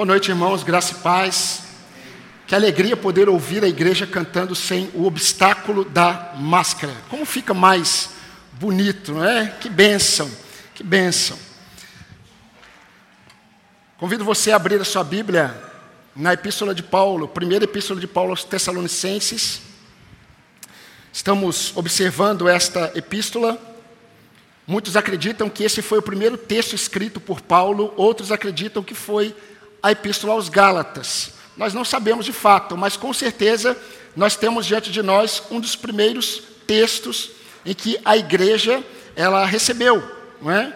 Boa noite, irmãos, graça e paz. Que alegria poder ouvir a igreja cantando sem o obstáculo da máscara. Como fica mais bonito, não é? Que bênção, que bênção. Convido você a abrir a sua Bíblia na Epístola de Paulo, primeira Epístola de Paulo aos Tessalonicenses. Estamos observando esta epístola. Muitos acreditam que esse foi o primeiro texto escrito por Paulo, outros acreditam que foi a epístola aos Gálatas. Nós não sabemos de fato, mas com certeza nós temos diante de nós um dos primeiros textos em que a igreja ela recebeu, não é?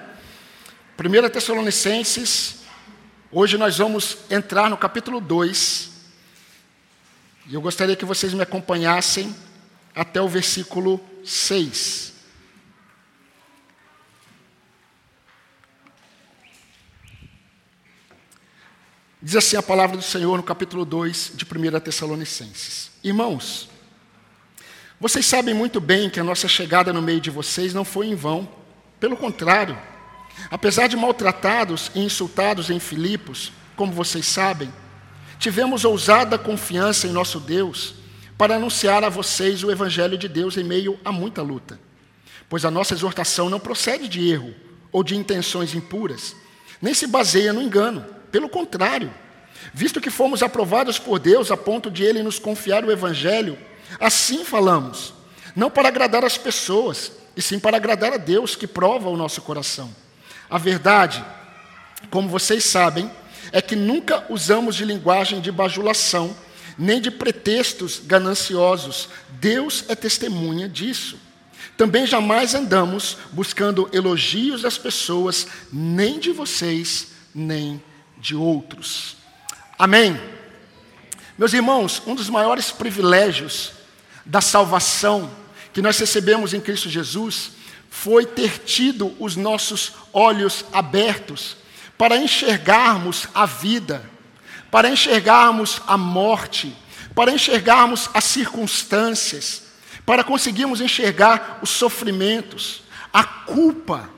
1 Tessalonicenses, hoje nós vamos entrar no capítulo 2. E eu gostaria que vocês me acompanhassem até o versículo 6. Diz assim a palavra do Senhor no capítulo 2 de 1 Tessalonicenses: Irmãos, vocês sabem muito bem que a nossa chegada no meio de vocês não foi em vão. Pelo contrário, apesar de maltratados e insultados em Filipos, como vocês sabem, tivemos ousada confiança em nosso Deus para anunciar a vocês o Evangelho de Deus em meio a muita luta. Pois a nossa exortação não procede de erro ou de intenções impuras, nem se baseia no engano pelo contrário, visto que fomos aprovados por Deus a ponto de Ele nos confiar o Evangelho, assim falamos, não para agradar as pessoas, e sim para agradar a Deus que prova o nosso coração. A verdade, como vocês sabem, é que nunca usamos de linguagem de bajulação, nem de pretextos gananciosos. Deus é testemunha disso. Também jamais andamos buscando elogios das pessoas, nem de vocês, nem de outros. Amém? Meus irmãos, um dos maiores privilégios da salvação que nós recebemos em Cristo Jesus foi ter tido os nossos olhos abertos para enxergarmos a vida, para enxergarmos a morte, para enxergarmos as circunstâncias, para conseguirmos enxergar os sofrimentos, a culpa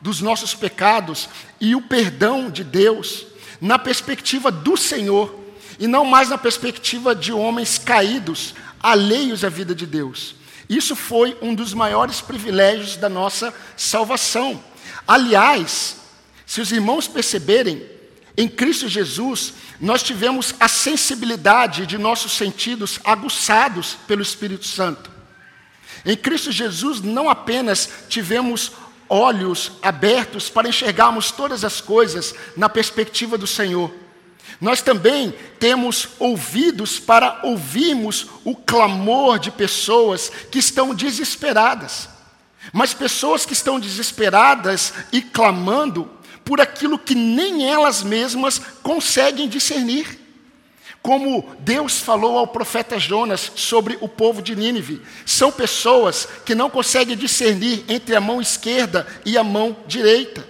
dos nossos pecados e o perdão de Deus na perspectiva do Senhor e não mais na perspectiva de homens caídos, alheios à vida de Deus. Isso foi um dos maiores privilégios da nossa salvação. Aliás, se os irmãos perceberem, em Cristo Jesus, nós tivemos a sensibilidade de nossos sentidos aguçados pelo Espírito Santo. Em Cristo Jesus, não apenas tivemos olhos abertos para enxergarmos todas as coisas na perspectiva do Senhor. Nós também temos ouvidos para ouvirmos o clamor de pessoas que estão desesperadas. Mas pessoas que estão desesperadas e clamando por aquilo que nem elas mesmas conseguem discernir. Como Deus falou ao profeta Jonas sobre o povo de Nínive, são pessoas que não conseguem discernir entre a mão esquerda e a mão direita.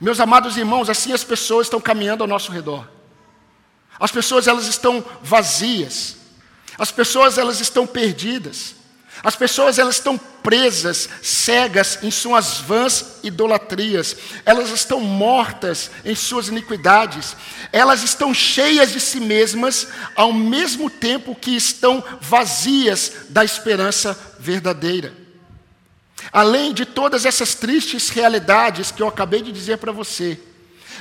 Meus amados irmãos, assim as pessoas estão caminhando ao nosso redor. As pessoas elas estão vazias. As pessoas elas estão perdidas. As pessoas elas estão presas, cegas em suas vãs idolatrias. Elas estão mortas em suas iniquidades. Elas estão cheias de si mesmas, ao mesmo tempo que estão vazias da esperança verdadeira. Além de todas essas tristes realidades que eu acabei de dizer para você,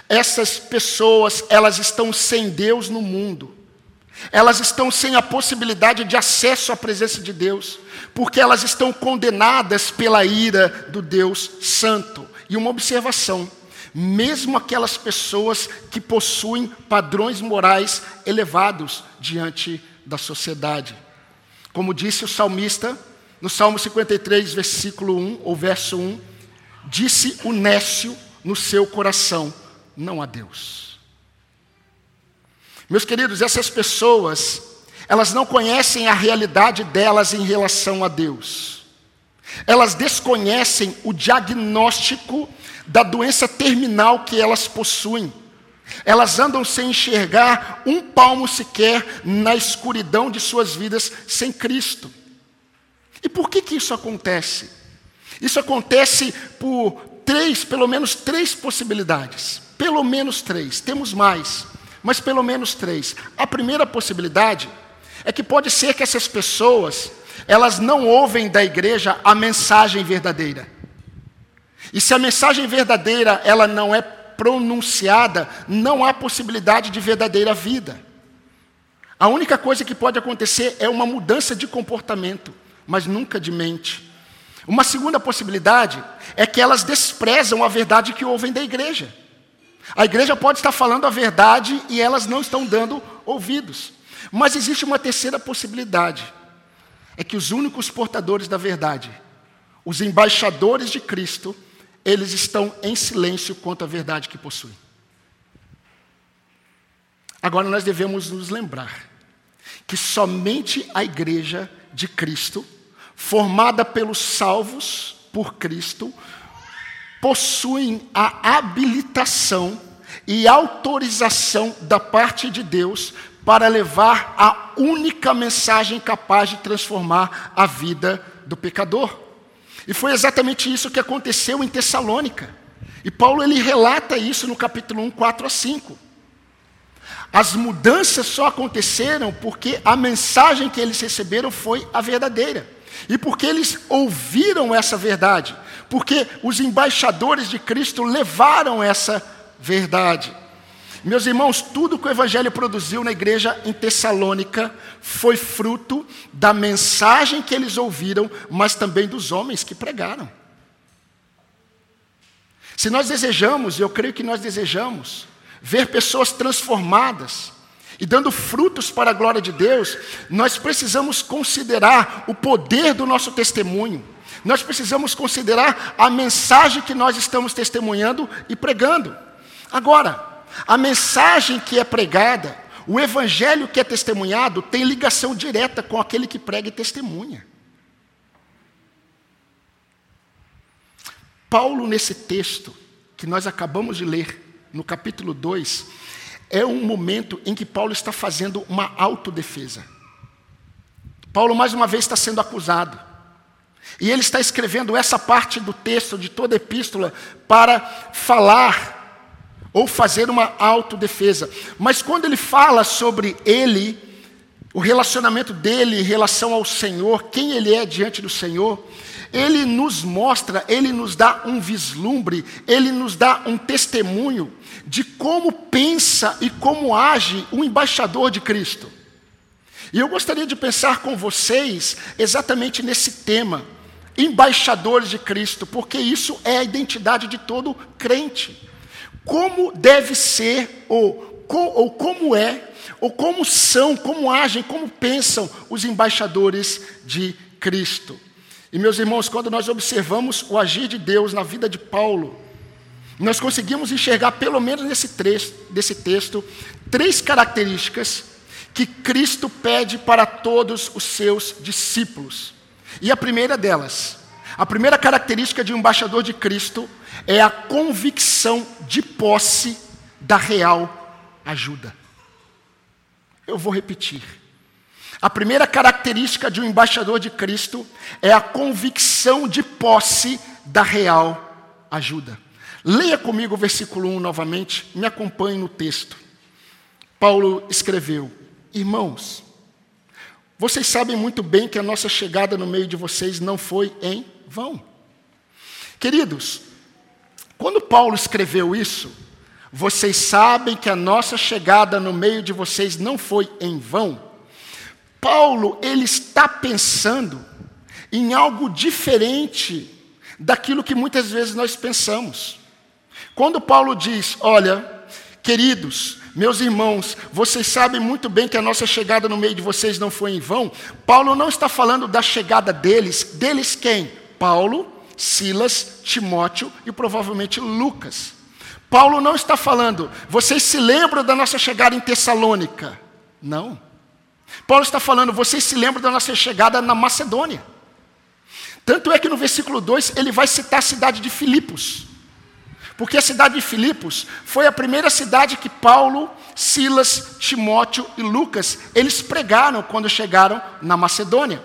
essas pessoas, elas estão sem Deus no mundo. Elas estão sem a possibilidade de acesso à presença de Deus, porque elas estão condenadas pela ira do Deus Santo. E uma observação: mesmo aquelas pessoas que possuem padrões morais elevados diante da sociedade. Como disse o salmista, no Salmo 53, versículo 1, ou verso 1, disse o nécio no seu coração: não há Deus. Meus queridos, essas pessoas, elas não conhecem a realidade delas em relação a Deus. Elas desconhecem o diagnóstico da doença terminal que elas possuem. Elas andam sem enxergar um palmo sequer na escuridão de suas vidas sem Cristo. E por que, que isso acontece? Isso acontece por três, pelo menos três possibilidades. Pelo menos três, temos mais mas pelo menos três. A primeira possibilidade é que pode ser que essas pessoas, elas não ouvem da igreja a mensagem verdadeira. E se a mensagem verdadeira ela não é pronunciada, não há possibilidade de verdadeira vida. A única coisa que pode acontecer é uma mudança de comportamento, mas nunca de mente. Uma segunda possibilidade é que elas desprezam a verdade que ouvem da igreja. A igreja pode estar falando a verdade e elas não estão dando ouvidos. Mas existe uma terceira possibilidade: é que os únicos portadores da verdade, os embaixadores de Cristo, eles estão em silêncio quanto à verdade que possuem. Agora nós devemos nos lembrar que somente a igreja de Cristo, formada pelos salvos por Cristo, possuem a habilitação e autorização da parte de Deus para levar a única mensagem capaz de transformar a vida do pecador. E foi exatamente isso que aconteceu em Tessalônica. E Paulo ele relata isso no capítulo 1, 4 a 5. As mudanças só aconteceram porque a mensagem que eles receberam foi a verdadeira. E porque eles ouviram essa verdade. Porque os embaixadores de Cristo levaram essa verdade. Meus irmãos, tudo que o Evangelho produziu na igreja em Tessalônica foi fruto da mensagem que eles ouviram, mas também dos homens que pregaram. Se nós desejamos, e eu creio que nós desejamos, ver pessoas transformadas e dando frutos para a glória de Deus, nós precisamos considerar o poder do nosso testemunho. Nós precisamos considerar a mensagem que nós estamos testemunhando e pregando. Agora, a mensagem que é pregada, o evangelho que é testemunhado, tem ligação direta com aquele que prega e testemunha. Paulo, nesse texto que nós acabamos de ler, no capítulo 2, é um momento em que Paulo está fazendo uma autodefesa. Paulo, mais uma vez, está sendo acusado. E ele está escrevendo essa parte do texto, de toda a epístola, para falar ou fazer uma autodefesa. Mas quando ele fala sobre ele, o relacionamento dele em relação ao Senhor, quem ele é diante do Senhor, ele nos mostra, ele nos dá um vislumbre, ele nos dá um testemunho de como pensa e como age o embaixador de Cristo. E eu gostaria de pensar com vocês exatamente nesse tema, embaixadores de Cristo, porque isso é a identidade de todo crente como deve ser, ou, ou como é, ou como são, como agem, como pensam os embaixadores de Cristo. E meus irmãos, quando nós observamos o agir de Deus na vida de Paulo, nós conseguimos enxergar, pelo menos nesse, trecho, desse texto, três características que Cristo pede para todos os seus discípulos. E a primeira delas, a primeira característica de um embaixador de Cristo é a convicção de posse da real ajuda. Eu vou repetir. A primeira característica de um embaixador de Cristo é a convicção de posse da real ajuda. Leia comigo o versículo 1 novamente, me acompanhe no texto. Paulo escreveu: Irmãos, vocês sabem muito bem que a nossa chegada no meio de vocês não foi em vão. Queridos, quando Paulo escreveu isso, vocês sabem que a nossa chegada no meio de vocês não foi em vão. Paulo, ele está pensando em algo diferente daquilo que muitas vezes nós pensamos. Quando Paulo diz: Olha, queridos, meus irmãos, vocês sabem muito bem que a nossa chegada no meio de vocês não foi em vão. Paulo não está falando da chegada deles, deles quem? Paulo Silas, Timóteo e provavelmente Lucas. Paulo não está falando, vocês se lembram da nossa chegada em Tessalônica? Não. Paulo está falando, vocês se lembram da nossa chegada na Macedônia? Tanto é que no versículo 2 ele vai citar a cidade de Filipos. Porque a cidade de Filipos foi a primeira cidade que Paulo, Silas, Timóteo e Lucas, eles pregaram quando chegaram na Macedônia.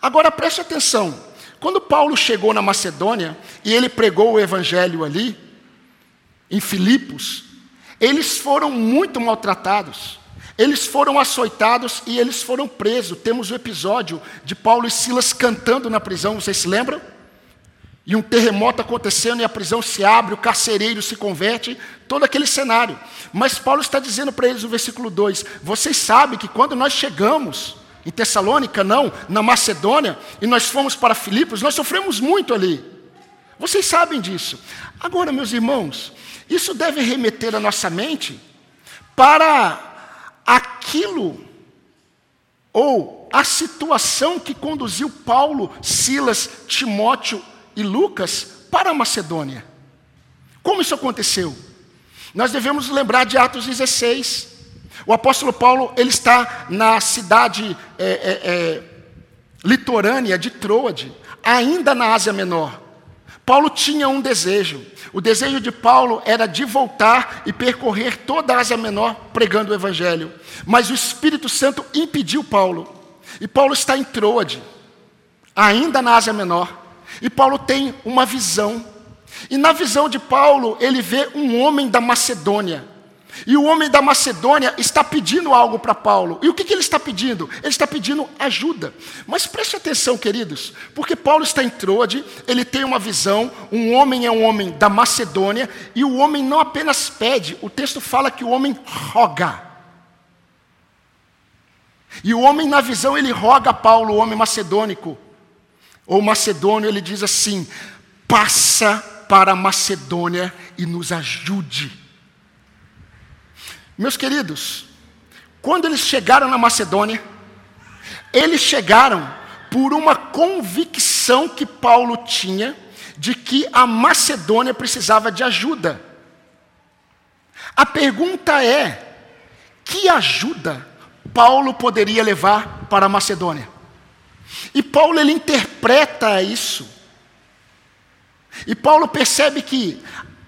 Agora preste atenção, quando Paulo chegou na Macedônia e ele pregou o evangelho ali, em Filipos, Eles foram muito maltratados. Eles foram açoitados e eles foram presos. Temos o episódio de Paulo e Silas cantando na prisão, vocês se lembram? E um terremoto acontecendo e a prisão se abre, o carcereiro se converte, todo aquele cenário. Mas Paulo está dizendo para eles no versículo 2: vocês sabem que quando nós chegamos em Tessalônica, não, na Macedônia, e nós fomos para Filipos, nós sofremos muito ali. Vocês sabem disso. Agora, meus irmãos, isso deve remeter a nossa mente para aquilo ou a situação que conduziu Paulo, Silas, Timóteo e Lucas para a Macedônia. Como isso aconteceu? Nós devemos lembrar de Atos 16. O apóstolo Paulo ele está na cidade é, é, é, litorânea de Troade, ainda na Ásia Menor. Paulo tinha um desejo. O desejo de Paulo era de voltar e percorrer toda a Ásia Menor pregando o Evangelho. Mas o Espírito Santo impediu Paulo. E Paulo está em Troade, ainda na Ásia Menor. E Paulo tem uma visão. E na visão de Paulo, ele vê um homem da Macedônia e o homem da Macedônia está pedindo algo para Paulo. E o que, que, ele está pedindo? Ele está pedindo ajuda. Mas preste atenção, queridos, porque Paulo está em Troade, ele tem uma visão, um homem é um homem da Macedônia, e o homem não apenas pede, o texto fala que o homem roga. E o homem, na visão, ele roga a Paulo, o homem macedônico, ou macedônio, ele diz assim: passa para a Macedônia e nos ajude. Meus queridos, quando eles chegaram na Macedônia, eles chegaram por uma convicção que Paulo tinha de que a Macedônia precisava de ajuda. A pergunta é: que ajuda Paulo poderia levar para a Macedônia? E Paulo ele interpreta isso. E Paulo percebe que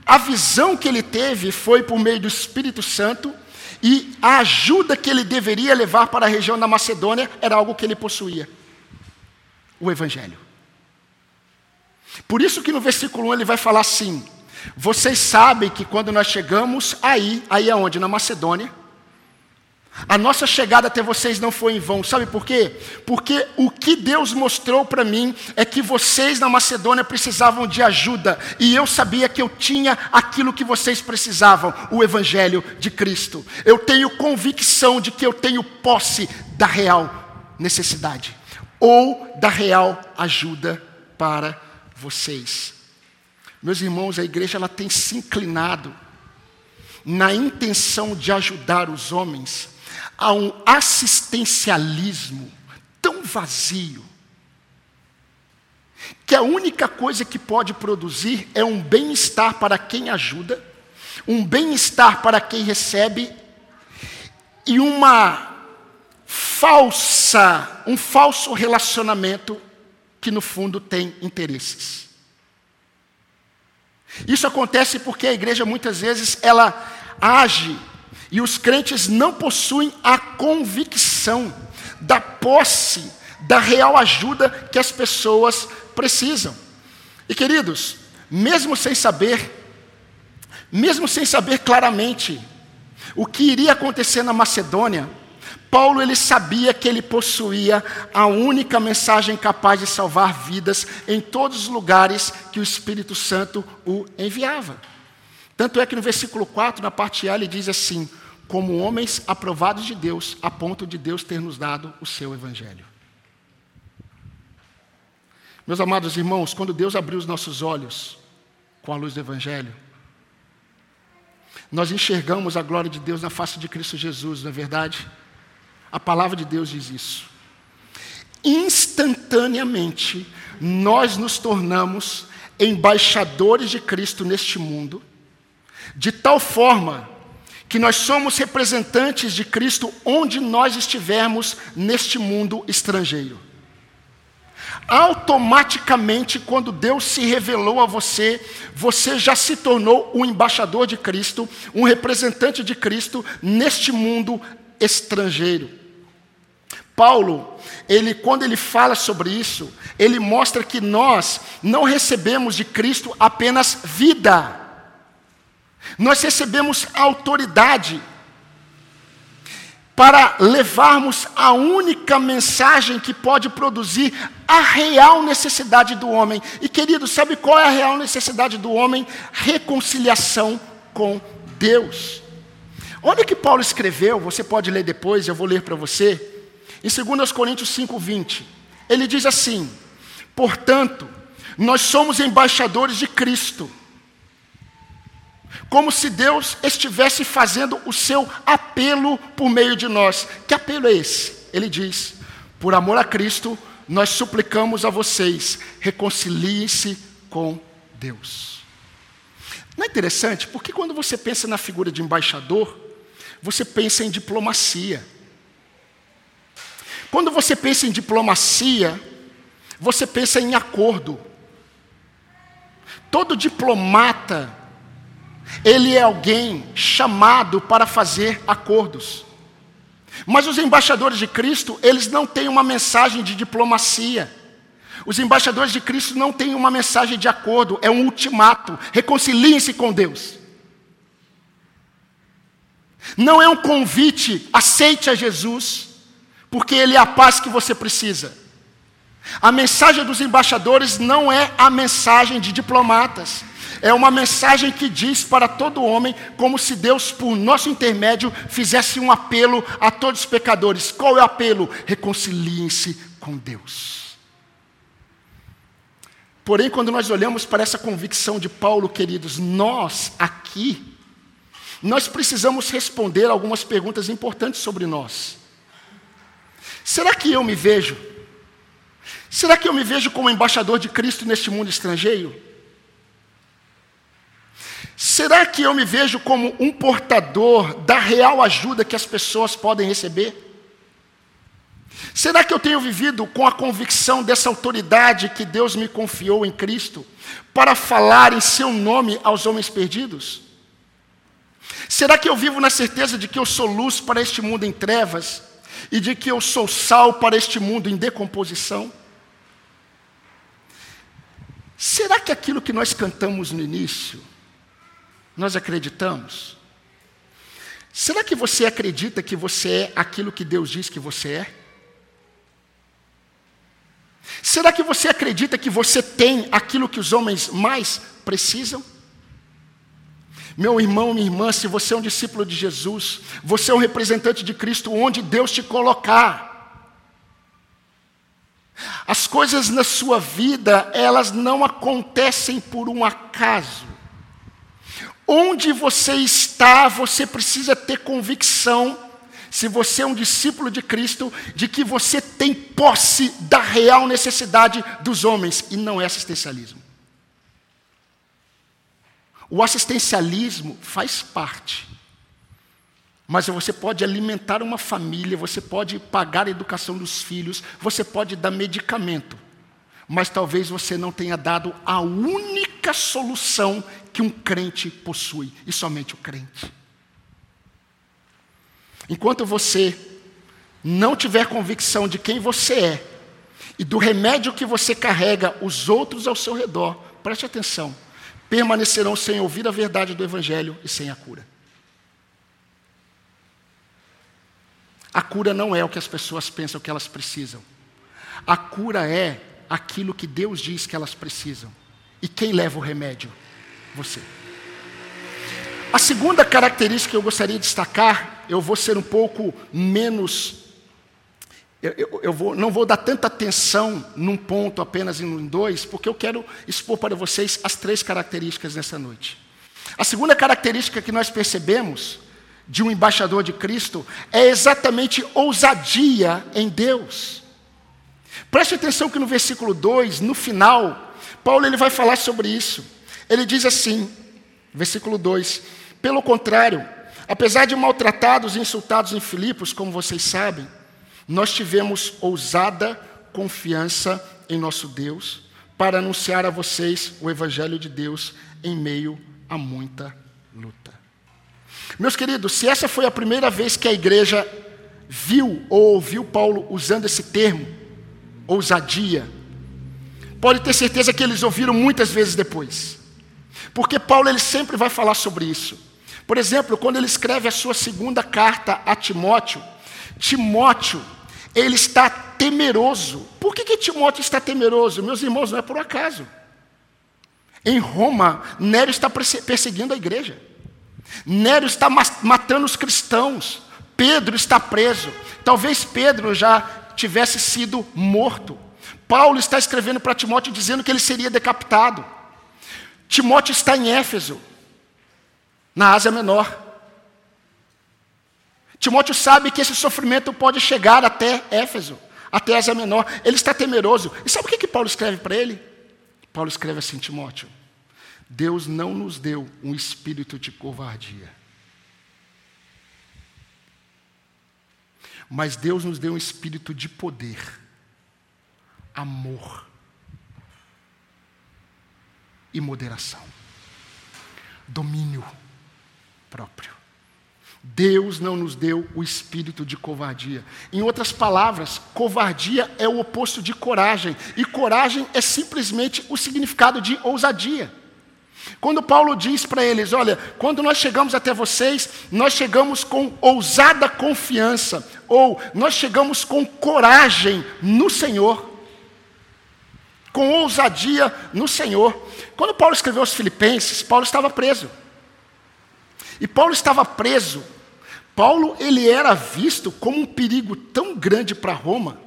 a visão que ele teve foi por meio do Espírito Santo e a ajuda que ele deveria levar para a região da Macedônia era algo que ele possuía: o Evangelho. Por isso que no versículo 1 ele vai falar assim: Vocês sabem que quando nós chegamos aí, aí aonde? Na Macedônia, a nossa chegada até vocês não foi em vão, sabe por quê? Porque o que Deus mostrou para mim é que vocês na Macedônia precisavam de ajuda, e eu sabia que eu tinha aquilo que vocês precisavam, o Evangelho de Cristo. Eu tenho convicção de que eu tenho posse da real necessidade, ou da real ajuda para vocês. Meus irmãos, a igreja ela tem se inclinado na intenção de ajudar os homens a um assistencialismo tão vazio, que a única coisa que pode produzir é um bem-estar para quem ajuda, um bem-estar para quem recebe e uma falsa, um falso relacionamento que no fundo tem interesses. Isso acontece porque a igreja muitas vezes ela age e os crentes não possuem a convicção da posse, da real ajuda que as pessoas precisam. E queridos, mesmo sem saber, mesmo sem saber claramente o que iria acontecer na Macedônia, Paulo ele sabia que ele possuía a única mensagem capaz de salvar vidas em todos os lugares que o Espírito Santo o enviava. Tanto é que no versículo 4, na parte A, ele diz assim: como homens aprovados de Deus, a ponto de Deus ter nos dado o seu Evangelho. Meus amados irmãos, quando Deus abriu os nossos olhos com a luz do Evangelho, nós enxergamos a glória de Deus na face de Cristo Jesus, não é verdade? A palavra de Deus diz isso. Instantaneamente, nós nos tornamos embaixadores de Cristo neste mundo, de tal forma que nós somos representantes de Cristo onde nós estivermos neste mundo estrangeiro. Automaticamente, quando Deus se revelou a você, você já se tornou um embaixador de Cristo, um representante de Cristo neste mundo estrangeiro. Paulo, ele quando ele fala sobre isso, ele mostra que nós não recebemos de Cristo apenas vida, Nós recebemos autoridade para levarmos a única mensagem que pode produzir a real necessidade do homem. E querido, sabe qual é a real necessidade do homem? Reconciliação com Deus. Olha o que Paulo escreveu, você pode ler depois, eu vou ler para você. Em 2 Coríntios 5:20. Ele diz assim: "Portanto, nós somos embaixadores de Cristo, como se Deus estivesse fazendo o seu apelo por meio de nós. Que apelo é esse? Ele diz: Por amor a Cristo, nós suplicamos a vocês, reconciliem-se com Deus. Não é interessante? Porque quando você pensa na figura de embaixador, você pensa em diplomacia. Quando você pensa em diplomacia, você pensa em acordo. Todo diplomata ele é alguém chamado para fazer acordos. Mas os embaixadores de Cristo, eles não têm uma mensagem de diplomacia. Os embaixadores de Cristo não têm uma mensagem de acordo, é um ultimato. Reconciliem-se com Deus. Não é um convite, aceite a Jesus, porque Ele é a paz que você precisa. A mensagem dos embaixadores não é a mensagem de diplomatas. É uma mensagem que diz para todo homem, como se Deus, por nosso intermédio, fizesse um apelo a todos os pecadores. Qual é o apelo? Reconciliem-se com Deus. Porém, quando nós olhamos para essa convicção de Paulo, queridos, nós aqui, nós precisamos responder algumas perguntas importantes sobre nós. Será que eu me vejo? Será que eu me vejo como embaixador de Cristo neste mundo estrangeiro? Será que eu me vejo como um portador da real ajuda que as pessoas podem receber? Será que eu tenho vivido com a convicção dessa autoridade que Deus me confiou em Cristo para falar em seu nome aos homens perdidos? Será que eu vivo na certeza de que eu sou luz para este mundo em trevas e de que eu sou sal para este mundo em decomposição? Será que aquilo que nós cantamos no início nós acreditamos? Será que você acredita que você é aquilo que Deus diz que você é? Será que você acredita que você tem aquilo que os homens mais precisam? Meu irmão, minha irmã, se você é um discípulo de Jesus, você é um representante de Cristo onde Deus te colocar. As coisas na sua vida, elas não acontecem por um acaso. Onde você está, você precisa ter convicção, se você é um discípulo de Cristo, de que você tem posse da real necessidade dos homens, e não é assistencialismo. O assistencialismo faz parte. Mas você pode alimentar uma família, você pode pagar a educação dos filhos, você pode dar medicamento. Mas talvez você não tenha dado a única solução que um crente possui, e somente o crente. Enquanto você não tiver convicção de quem você é e do remédio que você carrega, os outros ao seu redor, preste atenção, permanecerão sem ouvir a verdade do Evangelho e sem a cura. A cura não é o que as pessoas pensam que elas precisam. A cura é aquilo que Deus diz que elas precisam. E quem leva o remédio? você. A segunda característica que eu gostaria de destacar, eu vou ser um pouco menos. Eu, eu, eu vou, não vou dar tanta atenção num ponto apenas em dois, porque eu quero expor para vocês as três características nessa noite. A segunda característica que nós percebemos de um embaixador de Cristo é exatamente ousadia em Deus. Preste atenção que no versículo 2, no final, Paulo ele vai falar sobre isso. Ele diz assim, versículo 2: Pelo contrário, apesar de maltratados e insultados em Filipos, como vocês sabem, nós tivemos ousada confiança em nosso Deus para anunciar a vocês o Evangelho de Deus em meio a muita luta. Meus queridos, se essa foi a primeira vez que a igreja viu ou ouviu Paulo usando esse termo, ousadia, pode ter certeza que eles ouviram muitas vezes depois. Porque Paulo ele sempre vai falar sobre isso. Por exemplo, quando ele escreve a sua segunda carta a Timóteo, Timóteo, ele está temeroso. Por que, que Timóteo está temeroso? Meus irmãos, não é por acaso. Em Roma, Nero está perseguindo a igreja. Nero está matando os cristãos. Pedro está preso. Talvez Pedro já tivesse sido morto. Paulo está escrevendo para Timóteo dizendo que ele seria decapitado. Timóteo está em Éfeso, na Ásia Menor. Timóteo sabe que esse sofrimento pode chegar até Éfeso, até Ásia Menor. Ele está temeroso. E sabe o que, que Paulo escreve para ele? Paulo escreve assim, Timóteo: Deus não nos deu um espírito de covardia, mas Deus nos deu um espírito de poder, amor e moderação, domínio próprio. Deus não nos deu o espírito de covardia. Em outras palavras, covardia é o oposto de coragem, e coragem é simplesmente o significado de ousadia. Quando Paulo diz para eles: Olha, quando nós chegamos até vocês, nós chegamos com ousada confiança, ou nós chegamos com coragem no Senhor, com ousadia no Senhor. Quando Paulo escreveu aos Filipenses, Paulo estava preso. E Paulo estava preso. Paulo ele era visto como um perigo tão grande para Roma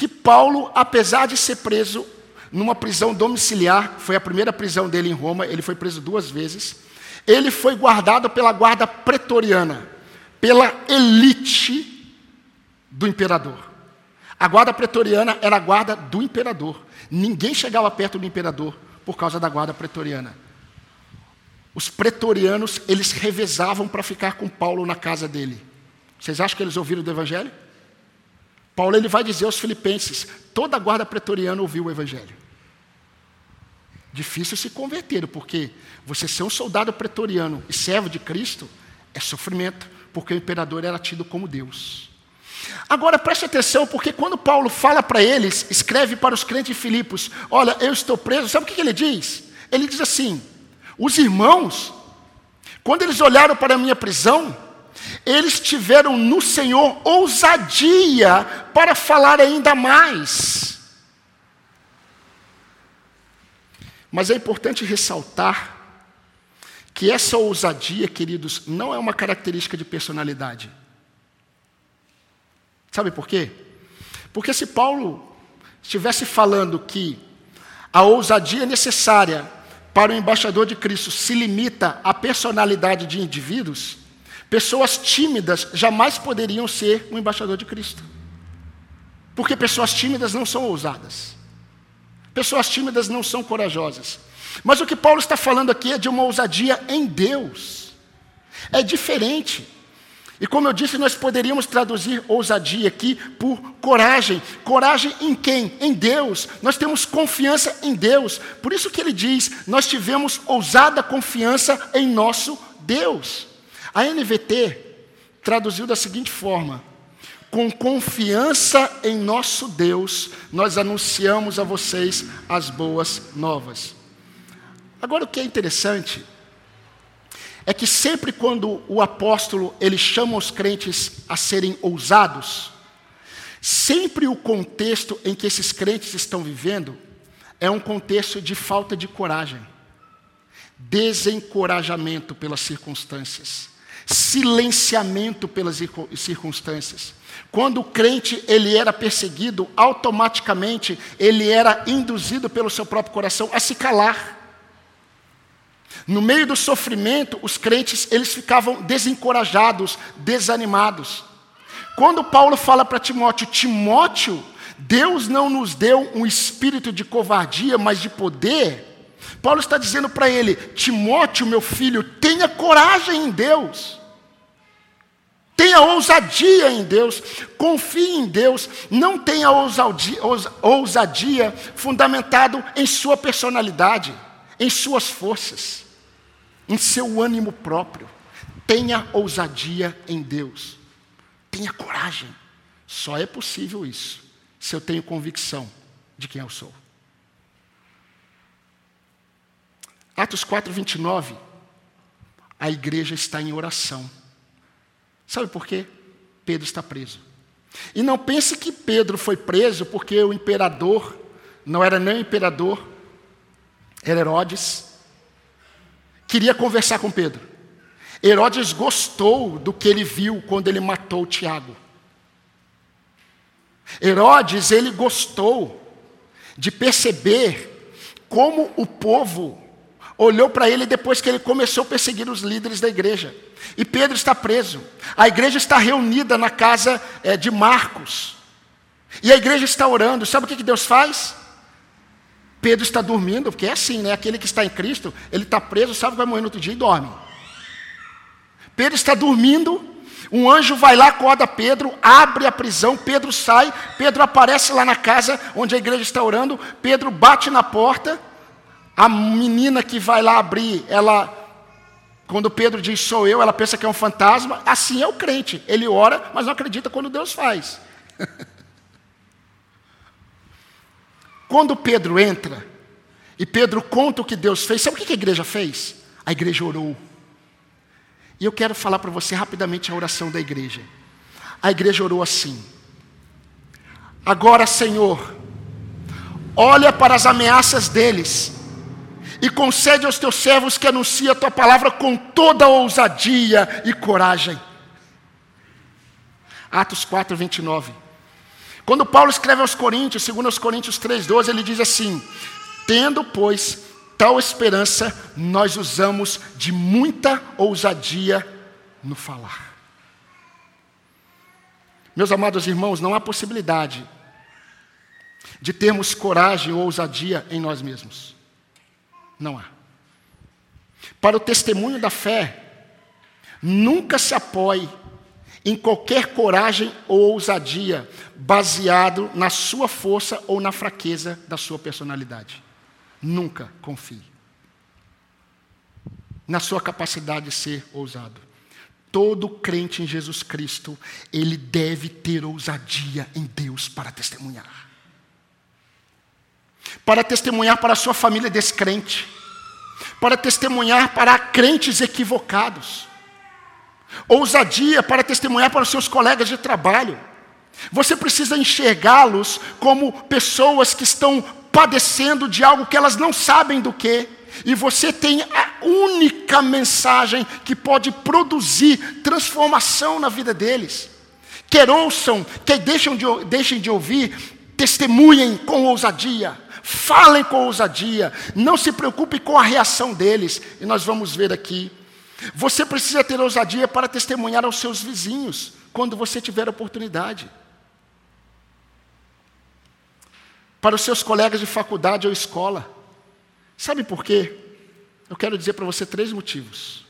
que Paulo, apesar de ser preso numa prisão domiciliar, foi a primeira prisão dele em Roma, ele foi preso duas vezes. Ele foi guardado pela guarda pretoriana, pela elite do imperador. A guarda pretoriana era a guarda do imperador. Ninguém chegava perto do imperador por causa da guarda pretoriana. Os pretorianos, eles revezavam para ficar com Paulo na casa dele. Vocês acham que eles ouviram do evangelho? Paulo ele vai dizer aos filipenses, toda a guarda pretoriana ouviu o evangelho. Difícil se converter, porque você ser um soldado pretoriano e servo de Cristo é sofrimento, porque o imperador era tido como Deus. Agora preste atenção, porque quando Paulo fala para eles, escreve para os crentes de Filipos: Olha, eu estou preso, sabe o que ele diz? Ele diz assim: os irmãos, quando eles olharam para a minha prisão, eles tiveram no Senhor ousadia para falar ainda mais. Mas é importante ressaltar que essa ousadia, queridos, não é uma característica de personalidade. Sabe por quê? Porque se Paulo estivesse falando que a ousadia necessária para o embaixador de Cristo se limita à personalidade de indivíduos, pessoas tímidas jamais poderiam ser um embaixador de Cristo. Porque pessoas tímidas não são ousadas. Pessoas tímidas não são corajosas. Mas o que Paulo está falando aqui é de uma ousadia em Deus. É diferente. E como eu disse, nós poderíamos traduzir ousadia aqui por coragem. Coragem em quem? Em Deus. Nós temos confiança em Deus. Por isso que ele diz: nós tivemos ousada confiança em nosso Deus. A NVT traduziu da seguinte forma: com confiança em nosso Deus, nós anunciamos a vocês as boas novas. Agora, o que é interessante é que sempre quando o apóstolo ele chama os crentes a serem ousados, sempre o contexto em que esses crentes estão vivendo é um contexto de falta de coragem, desencorajamento pelas circunstâncias, silenciamento pelas circunstâncias. Quando o crente ele era perseguido, automaticamente ele era induzido pelo seu próprio coração a se calar. No meio do sofrimento, os crentes, eles ficavam desencorajados, desanimados. Quando Paulo fala para Timóteo, Timóteo, Deus não nos deu um espírito de covardia, mas de poder. Paulo está dizendo para ele, Timóteo, meu filho, tenha coragem em Deus. Tenha ousadia em Deus, confie em Deus, não tenha ousadia, ousadia fundamentado em sua personalidade em suas forças, em seu ânimo próprio. Tenha ousadia em Deus. Tenha coragem. Só é possível isso se eu tenho convicção de quem eu sou. Atos 4, 29. A igreja está em oração. Sabe por quê? Pedro está preso. E não pense que Pedro foi preso porque o imperador não era nem o imperador, era Herodes. Queria conversar com Pedro. Herodes gostou do que ele viu quando ele matou Tiago. Herodes, ele gostou de perceber como o povo olhou para ele depois que ele começou a perseguir os líderes da igreja. E Pedro está preso. A igreja está reunida na casa é, de Marcos. E a igreja está orando. Sabe o que, que Deus faz? Pedro está dormindo, porque é assim, né? Aquele que está em Cristo, ele está preso, sabe que vai morrer no outro dia e dorme. Pedro está dormindo, um anjo vai lá, acorda Pedro, abre a prisão, Pedro sai, Pedro aparece lá na casa onde a igreja está orando, Pedro bate na porta, a menina que vai lá abrir, ela, quando Pedro diz sou eu, ela pensa que é um fantasma, assim é o crente, ele ora, mas não acredita quando Deus faz. Quando Pedro entra e Pedro conta o que Deus fez, sabe o que a igreja fez? A igreja orou. E eu quero falar para você rapidamente a oração da igreja. A igreja orou assim: Agora, Senhor, olha para as ameaças deles e concede aos teus servos que anunciem a tua palavra com toda ousadia e coragem. Atos 4, 29. Quando Paulo escreve aos Coríntios, segundo aos Coríntios 3,12, ele diz assim: Tendo, pois, tal esperança, nós usamos de muita ousadia no falar. Meus amados irmãos, não há possibilidade de termos coragem ou ousadia em nós mesmos. Não há. Para o testemunho da fé, nunca se apoie em qualquer coragem ou ousadia baseado na sua força ou na fraqueza da sua personalidade. Nunca confie na sua capacidade de ser ousado. Todo crente em Jesus Cristo, ele deve ter ousadia em Deus para testemunhar. Para testemunhar para a sua família descrente, para testemunhar para crentes equivocados ousadia para testemunhar para os seus colegas de trabalho. Você precisa enxergá-los como pessoas que estão padecendo de algo que elas não sabem do que. E você tem a única mensagem que pode produzir transformação na vida deles. Quer ouçam, quer deixem de, deixem de ouvir, testemunhem com ousadia, falem com ousadia, não se preocupe com a reação deles. E nós vamos ver aqui você precisa ter ousadia para testemunhar aos seus vizinhos, quando você tiver oportunidade. Para os seus colegas de faculdade ou escola. Sabe por quê? Eu quero dizer para você três motivos.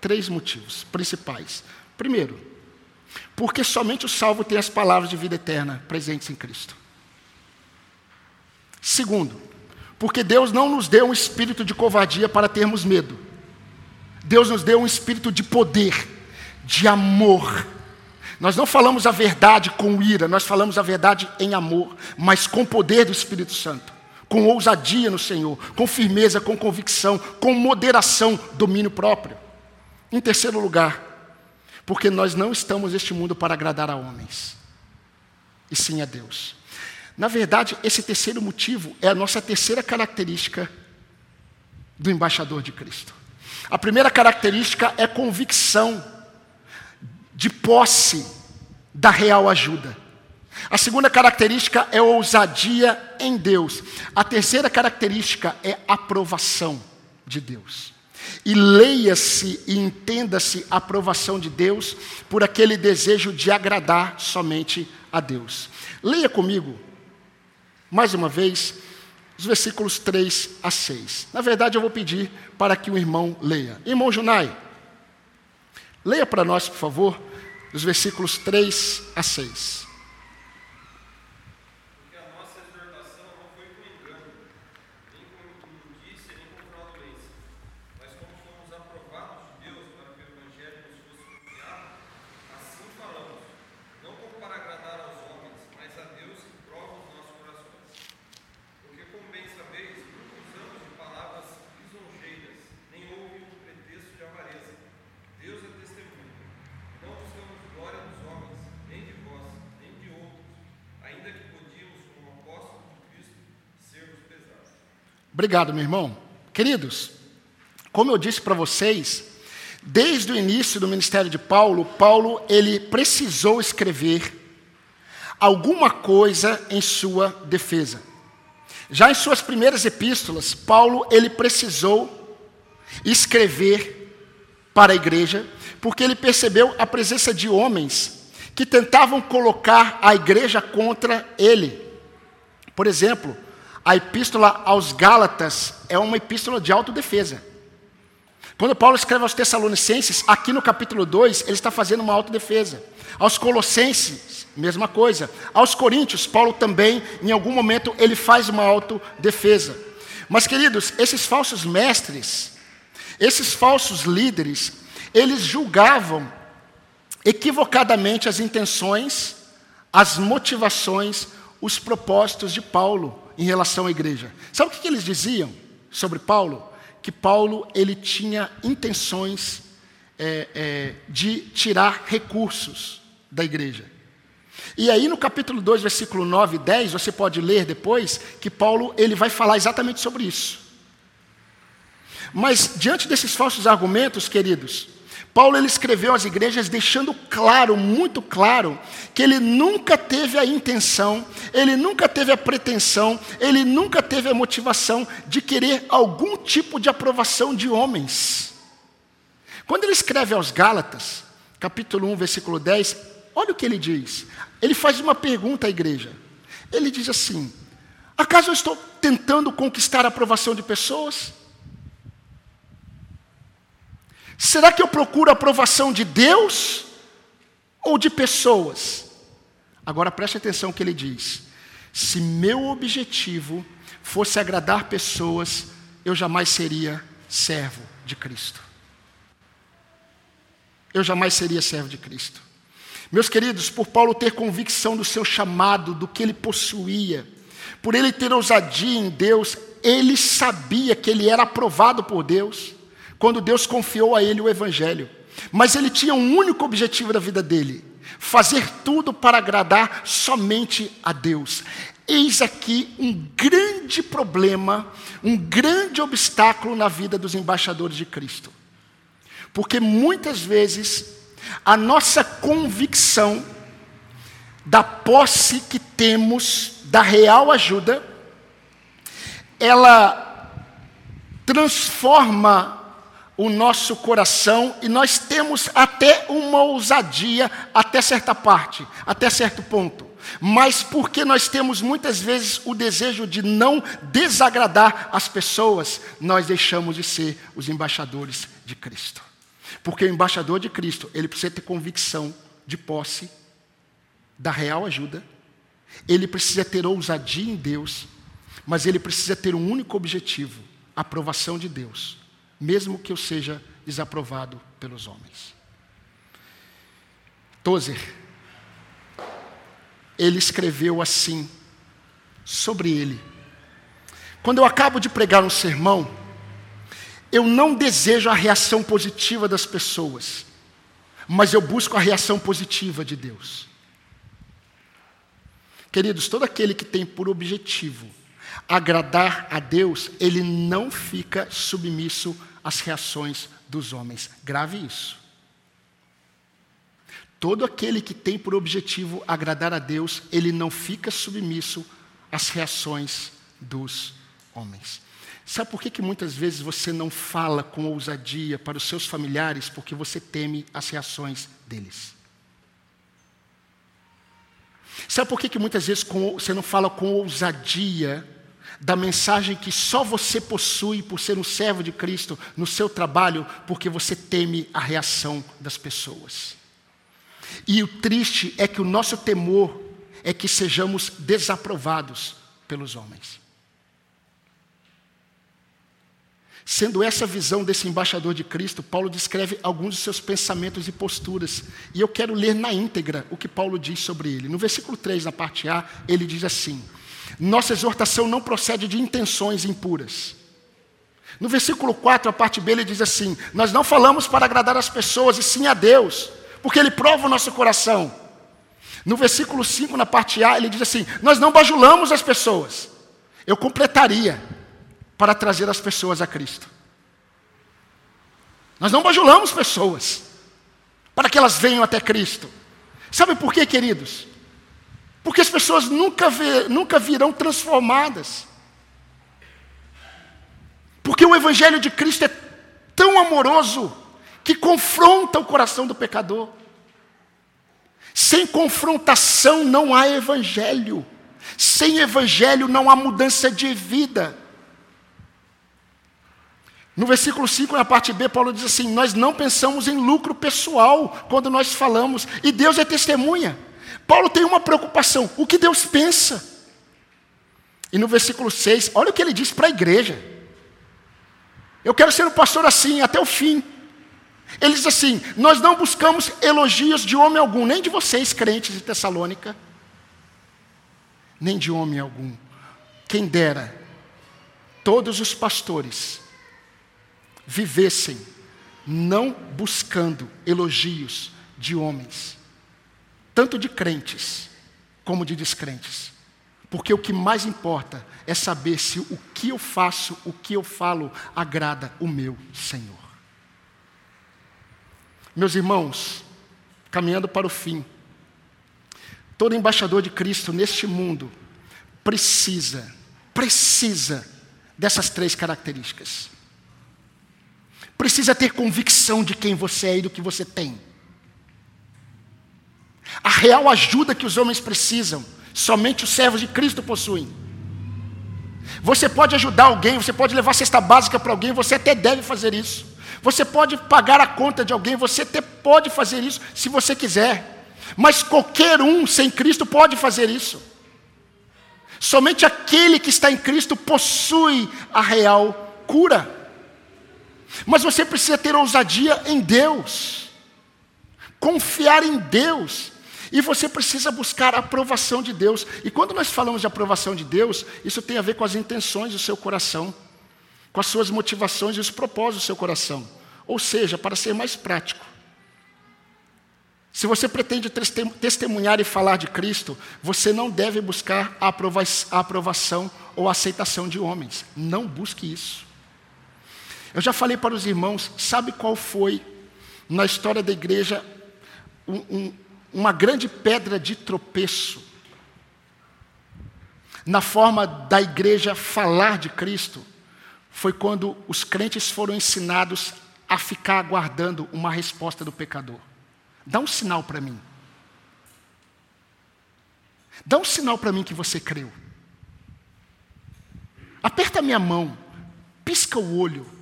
Três motivos principais. Primeiro, porque somente o salvo tem as palavras de vida eterna presentes em Cristo. Segundo, porque Deus não nos deu um espírito de covardia para termos medo Deus nos deu um espírito de poder, de amor. Nós não falamos a verdade com ira, nós falamos a verdade em amor, mas com poder do Espírito Santo, com ousadia no Senhor, com firmeza, com convicção, com moderação, domínio próprio. Em terceiro lugar, porque nós não estamos neste mundo para agradar a homens, e sim a Deus. Na verdade, esse terceiro motivo é a nossa terceira característica do embaixador de Cristo. A primeira característica é convicção de posse da real ajuda. A segunda característica é ousadia em Deus. A terceira característica é aprovação de Deus. E leia-se e entenda-se a aprovação de Deus por aquele desejo de agradar somente a Deus. Leia comigo, mais uma vez, os versículos 3 a 6. Na verdade, eu vou pedir para que o irmão leia. Irmão Junai, leia para nós, por favor, os versículos 3 a 6. Obrigado, meu irmão. Queridos, como eu disse para vocês, desde o início do ministério de Paulo, Paulo ele precisou escrever alguma coisa em sua defesa. Já em suas primeiras epístolas, Paulo ele precisou escrever para a igreja, porque ele percebeu a presença de homens que tentavam colocar a igreja contra ele. Por exemplo, a epístola aos Gálatas é uma epístola de autodefesa. Quando Paulo escreve aos Tessalonicenses, aqui no capítulo 2, ele está fazendo uma autodefesa. Aos Colossenses, mesma coisa. Aos Coríntios, Paulo também, em algum momento, ele faz uma autodefesa. Mas, queridos, esses falsos mestres, esses falsos líderes, eles julgavam equivocadamente as intenções, as motivações, os propósitos de Paulo em relação à igreja. Sabe o que eles diziam sobre Paulo? que Paulo ele tinha intenções é, é, de tirar recursos da igreja. E aí no capítulo 2, versículo 9 e 10, você pode ler depois, que Paulo ele vai falar exatamente sobre isso. Mas diante desses falsos argumentos, queridos, Paulo ele escreveu às igrejas deixando claro, muito claro, que ele nunca teve a intenção, ele nunca teve a pretensão, ele nunca teve a motivação de querer algum tipo de aprovação de homens. Quando ele escreve aos Gálatas, capítulo 1, versículo 10, olha o que ele diz. Ele faz uma pergunta à igreja. Ele diz assim: Acaso eu estou tentando conquistar a aprovação de pessoas? Será que eu procuro a aprovação de Deus ou de pessoas? Agora preste atenção que ele diz. Se meu objetivo fosse agradar pessoas, eu jamais seria servo de Cristo. Eu jamais seria servo de Cristo. Meus queridos, por Paulo ter convicção do seu chamado, do que ele possuía, por ele ter ousadia em Deus, ele sabia que ele era aprovado por Deus quando Deus confiou a ele o Evangelho. Mas ele tinha um único objetivo da vida dele: fazer tudo para agradar somente a Deus. Eis aqui um grande problema, um grande obstáculo na vida dos embaixadores de Cristo. Porque muitas vezes a nossa convicção da posse que temos da real ajuda, ela transforma o nosso coração e nós temos até uma ousadia até certa parte, até certo ponto. Mas porque nós temos muitas vezes o desejo de não desagradar as pessoas, nós deixamos de ser os embaixadores de Cristo. Porque o embaixador de Cristo, ele precisa ter convicção de posse da real ajuda, ele precisa ter ousadia em Deus, mas ele precisa ter um único objetivo: a aprovação de Deus mesmo que eu seja desaprovado pelos homens. Tozer, ele escreveu assim sobre ele. Quando eu acabo de pregar um sermão, eu não desejo a reação positiva das pessoas, mas eu busco a reação positiva de Deus. Queridos, todo aquele que tem por objetivo agradar a Deus, ele não fica submisso as reações dos homens. Grave isso. Todo aquele que tem por objetivo agradar a Deus, ele não fica submisso às reações dos homens. Sabe por que, que muitas vezes você não fala com ousadia para os seus familiares? Porque você teme as reações deles. Sabe por que, que muitas vezes você não fala com ousadia da mensagem que só você possui por ser um servo de Cristo no seu trabalho, porque você teme a reação das pessoas. E o triste é que o nosso temor é que sejamos desaprovados pelos homens. Sendo essa a visão desse embaixador de Cristo, Paulo descreve alguns de seus pensamentos e posturas. E eu quero ler na íntegra o que Paulo diz sobre ele. No versículo 3, na parte A, ele diz assim: nossa exortação não procede de intenções impuras. No versículo 4, a parte B, ele diz assim: Nós não falamos para agradar as pessoas, e sim a Deus, porque Ele prova o nosso coração. No versículo 5, na parte A, ele diz assim: Nós não bajulamos as pessoas. Eu completaria. para trazer as pessoas a Cristo. Nós não bajulamos pessoas para que elas venham até Cristo. Sabe por quê, queridos? Porque as pessoas nunca, vê, nunca virão transformadas. Porque o Evangelho de Cristo é tão amoroso que confronta o coração do pecador. Sem confrontação não há Evangelho. Sem Evangelho não há mudança de vida. No versículo 5, na parte B, Paulo diz assim: Nós não pensamos em lucro pessoal quando nós falamos, e Deus é testemunha. Paulo tem uma preocupação: o que Deus pensa? E no versículo 6, olha o que ele diz para a igreja: Eu quero ser um pastor assim até o fim. Ele diz assim: Nós não buscamos elogios de homem algum, nem de vocês, crentes de Tessalônica, nem de homem algum. Quem dera, todos os pastores vivessem não buscando elogios de homens, tanto de crentes como de descrentes. Porque o que mais importa é saber se o que eu faço, o que eu falo, agrada o meu Senhor. Meus irmãos, caminhando para o fim, todo embaixador de Cristo neste mundo precisa, precisa dessas três características precisa ter convicção de quem você é e do que você tem. A real ajuda que os homens precisam, somente os servos de Cristo possuem. Você pode ajudar alguém, você pode levar cesta básica para alguém, você até deve fazer isso. Você pode pagar a conta de alguém, você até pode fazer isso se você quiser. Mas qualquer um sem Cristo pode fazer isso. Somente aquele que está em Cristo possui a real cura. Mas você precisa ter ousadia em Deus, confiar em Deus, e você precisa buscar a aprovação de Deus. E quando nós falamos de aprovação de Deus, isso tem a ver com as intenções do seu coração, com as suas motivações e os propósitos do seu coração. Ou seja, para ser mais prático, se você pretende testemunhar e falar de Cristo, você não deve buscar a aprovação ou a aceitação de homens. Não busque isso. Eu já falei para os irmãos, sabe qual foi, na história da igreja, um, um, uma grande pedra de tropeço na forma da igreja falar de Cristo? Foi quando os crentes foram ensinados a ficar aguardando uma resposta do pecador. Dá um sinal para mim. Dá um sinal para mim que você creu. Aperta minha mão, pisca o olho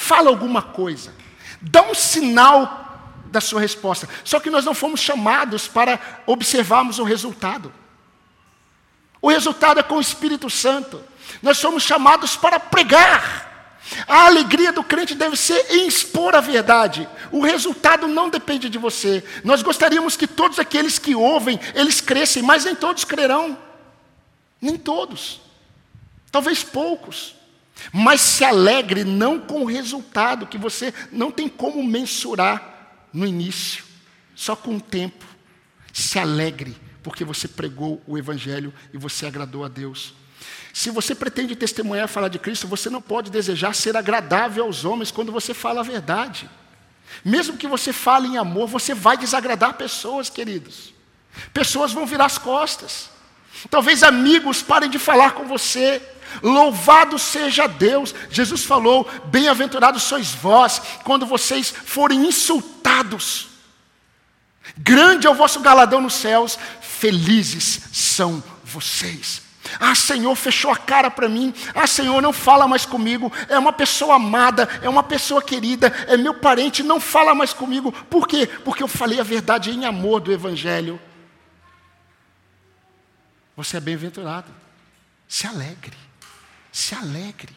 fala alguma coisa, dá um sinal da sua resposta. Só que nós não fomos chamados para observarmos o resultado. O resultado é com o Espírito Santo. Nós somos chamados para pregar. A alegria do crente deve ser em expor a verdade. O resultado não depende de você. Nós gostaríamos que todos aqueles que ouvem, eles crescem, mas nem todos crerão. Nem todos. Talvez poucos. Mas se alegre não com o resultado que você não tem como mensurar no início, só com o tempo. Se alegre, porque você pregou o Evangelho e você agradou a Deus. Se você pretende testemunhar e falar de Cristo, você não pode desejar ser agradável aos homens quando você fala a verdade. Mesmo que você fale em amor, você vai desagradar pessoas, queridos. Pessoas vão virar as costas. Talvez amigos parem de falar com você. Louvado seja Deus. Jesus falou: Bem-aventurados sois vós quando vocês forem insultados. Grande é o vosso galadão nos céus, felizes são vocês. Ah, Senhor, fechou a cara para mim. Ah, Senhor, não fala mais comigo. É uma pessoa amada, é uma pessoa querida, é meu parente, não fala mais comigo. Por quê? Porque eu falei a verdade em amor do Evangelho. Você é bem-aventurado. Se alegre. Se alegre.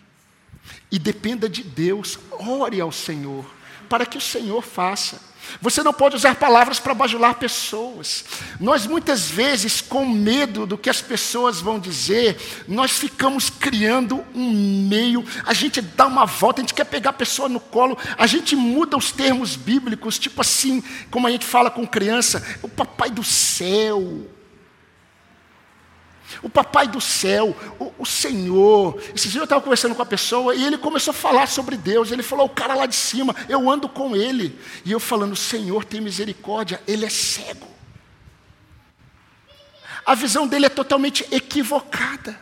E dependa de Deus. Ore ao Senhor. Para que o Senhor faça. Você não pode usar palavras para bajular pessoas. Nós muitas vezes, com medo do que as pessoas vão dizer, nós ficamos criando um meio, a gente dá uma volta, a gente quer pegar a pessoa no colo, a gente muda os termos bíblicos, tipo assim, como a gente fala com criança, o papai do céu, O papai do céu, o, o Senhor. Esses dias eu estava conversando com a pessoa e ele começou a falar sobre Deus. Ele falou: o cara lá de cima, eu ando com ele. E eu falando: Senhor, tem misericórdia, ele é cego. A visão dele é totalmente equivocada.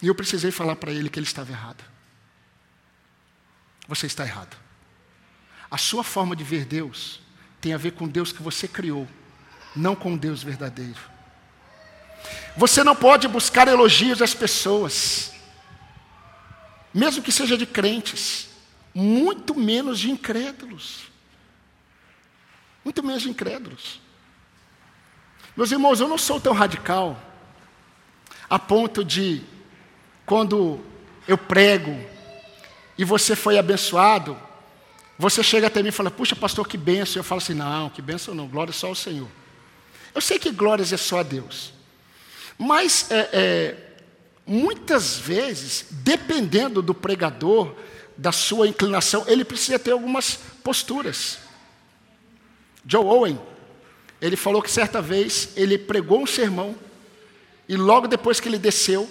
E eu precisei falar para ele que ele estava errado. Você está errado. A sua forma de ver Deus tem a ver com Deus que você criou, não com Deus verdadeiro. Você não pode buscar elogios das pessoas, mesmo que seja de crentes, muito menos de incrédulos. Muito menos de incrédulos. Meus irmãos, eu não sou tão radical a ponto de, quando eu prego e você foi abençoado, você chega até mim e fala, puxa, pastor, que benção. Eu falo assim, não, que benção não, glória só ao Senhor. Eu sei que glórias é só a Deus. Mas, é, é, muitas vezes, dependendo do pregador, da sua inclinação, ele precisa ter algumas posturas. Joe Owen, ele falou que certa vez ele pregou um sermão, e logo depois que ele desceu,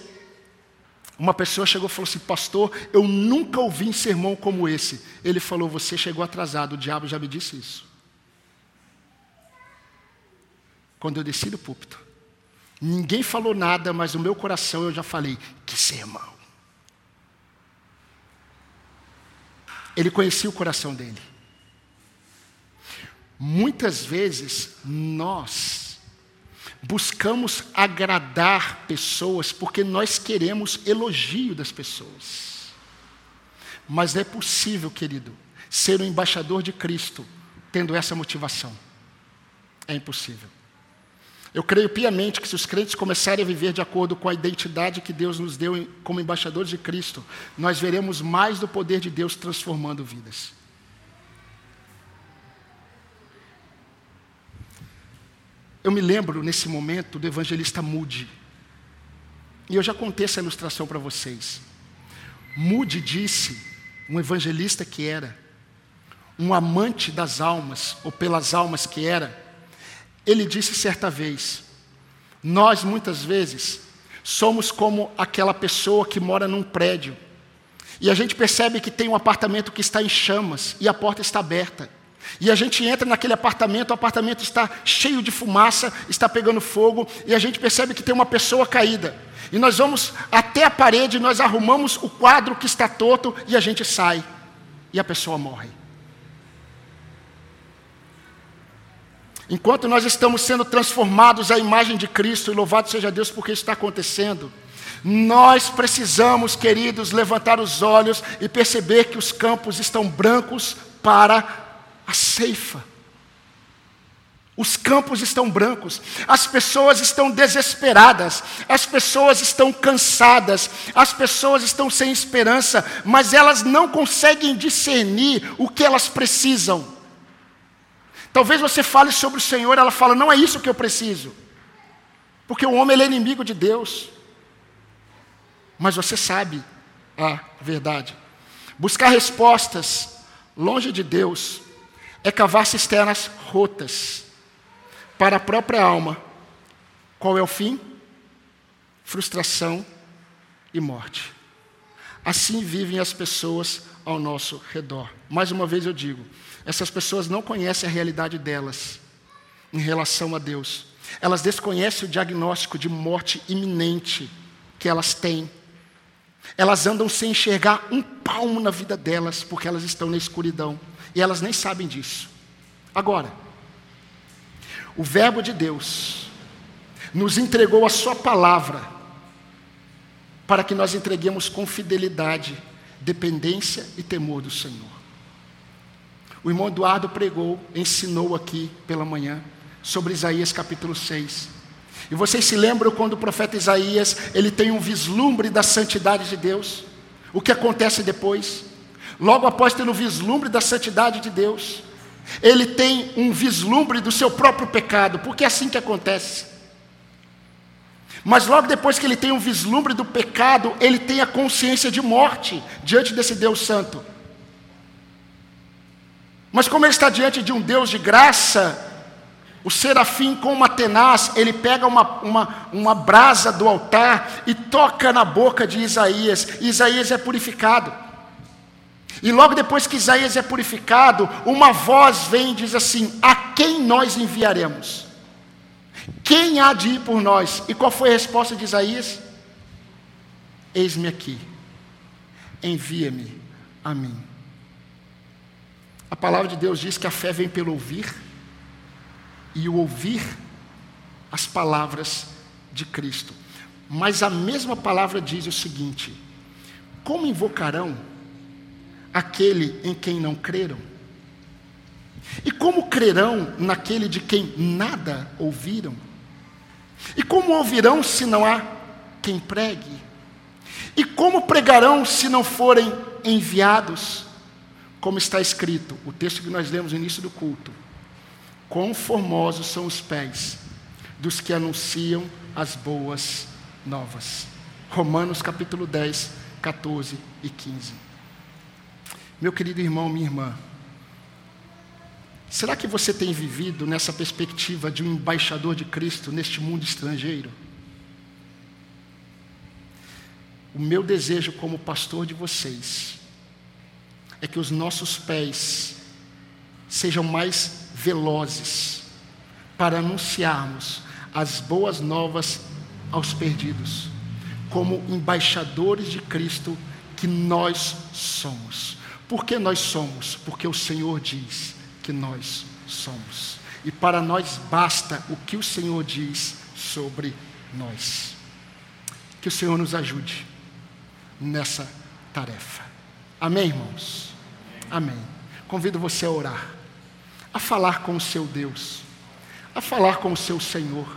uma pessoa chegou e falou assim: Pastor, eu nunca ouvi um sermão como esse. Ele falou: Você chegou atrasado, o diabo já me disse isso. Quando eu desci do púlpito, ninguém falou nada, mas no meu coração eu já falei: Que sermão. Ele conhecia o coração dele. Muitas vezes nós buscamos agradar pessoas porque nós queremos elogio das pessoas. Mas é possível, querido, ser um embaixador de Cristo tendo essa motivação. É impossível. Eu creio piamente que se os crentes começarem a viver de acordo com a identidade que Deus nos deu como embaixadores de Cristo, nós veremos mais do poder de Deus transformando vidas. Eu me lembro nesse momento do evangelista Moody. E eu já contei essa ilustração para vocês. Moody disse, um evangelista que era, um amante das almas, ou pelas almas que era, ele disse certa vez: Nós muitas vezes somos como aquela pessoa que mora num prédio, e a gente percebe que tem um apartamento que está em chamas e a porta está aberta. E a gente entra naquele apartamento, o apartamento está cheio de fumaça, está pegando fogo, e a gente percebe que tem uma pessoa caída. E nós vamos até a parede, nós arrumamos o quadro que está torto e a gente sai. E a pessoa morre. Enquanto nós estamos sendo transformados à imagem de Cristo, e louvado seja Deus porque isso está acontecendo, nós precisamos, queridos, levantar os olhos e perceber que os campos estão brancos para a ceifa. Os campos estão brancos, as pessoas estão desesperadas, as pessoas estão cansadas, as pessoas estão sem esperança, mas elas não conseguem discernir o que elas precisam. Talvez você fale sobre o Senhor, ela fala: "Não é isso que eu preciso". Porque o homem é inimigo de Deus. Mas você sabe a verdade. Buscar respostas longe de Deus é cavar cisternas rotas para a própria alma. Qual é o fim? Frustração e morte. Assim vivem as pessoas ao nosso redor. Mais uma vez eu digo, essas pessoas não conhecem a realidade delas em relação a Deus. Elas desconhecem o diagnóstico de morte iminente que elas têm. Elas andam sem enxergar um palmo na vida delas, porque elas estão na escuridão. E elas nem sabem disso. Agora, o Verbo de Deus nos entregou a Sua palavra para que nós entreguemos com fidelidade, dependência e temor do Senhor. O irmão Eduardo pregou, ensinou aqui pela manhã sobre Isaías capítulo 6. E vocês se lembram quando o profeta Isaías, ele tem um vislumbre da santidade de Deus? O que acontece depois? Logo após ter um vislumbre da santidade de Deus, ele tem um vislumbre do seu próprio pecado, porque é assim que acontece. Mas logo depois que ele tem um vislumbre do pecado, ele tem a consciência de morte diante desse Deus Santo. Mas como ele está diante de um Deus de graça, O serafim, com uma tenaz, ele pega uma, uma, uma brasa do altar e toca na boca de Isaías. Isaías é purificado. E logo depois que Isaías é purificado, uma voz vem e diz assim: A quem nós enviaremos? Quem há de ir por nós? E qual foi a resposta de Isaías? Eis-me aqui, envia-me a mim. A palavra de Deus diz que a fé vem pelo ouvir, e o ouvir as palavras de Cristo. Mas a mesma palavra diz o seguinte: como invocarão aquele em quem não creram? E como crerão naquele de quem nada ouviram? E como ouvirão se não há quem pregue? E como pregarão se não forem enviados? Como está escrito, o texto que nós lemos no início do culto: Quão formosos são os pés dos que anunciam as boas novas. Romanos capítulo 10, 14 e 15. Meu querido irmão, minha irmã, será que você tem vivido nessa perspectiva de um embaixador de Cristo neste mundo estrangeiro? O meu desejo como pastor de vocês é que os nossos pés sejam mais velozes para anunciarmos as boas novas aos perdidos, como embaixadores de Cristo que nós somos. Por que nós somos? Porque o Senhor diz que nós somos. E para nós basta o que o Senhor diz sobre nós. Que o Senhor nos ajude nessa tarefa. Amém, irmãos? Amém. Convido você a orar, a falar com o seu Deus, a falar com o seu Senhor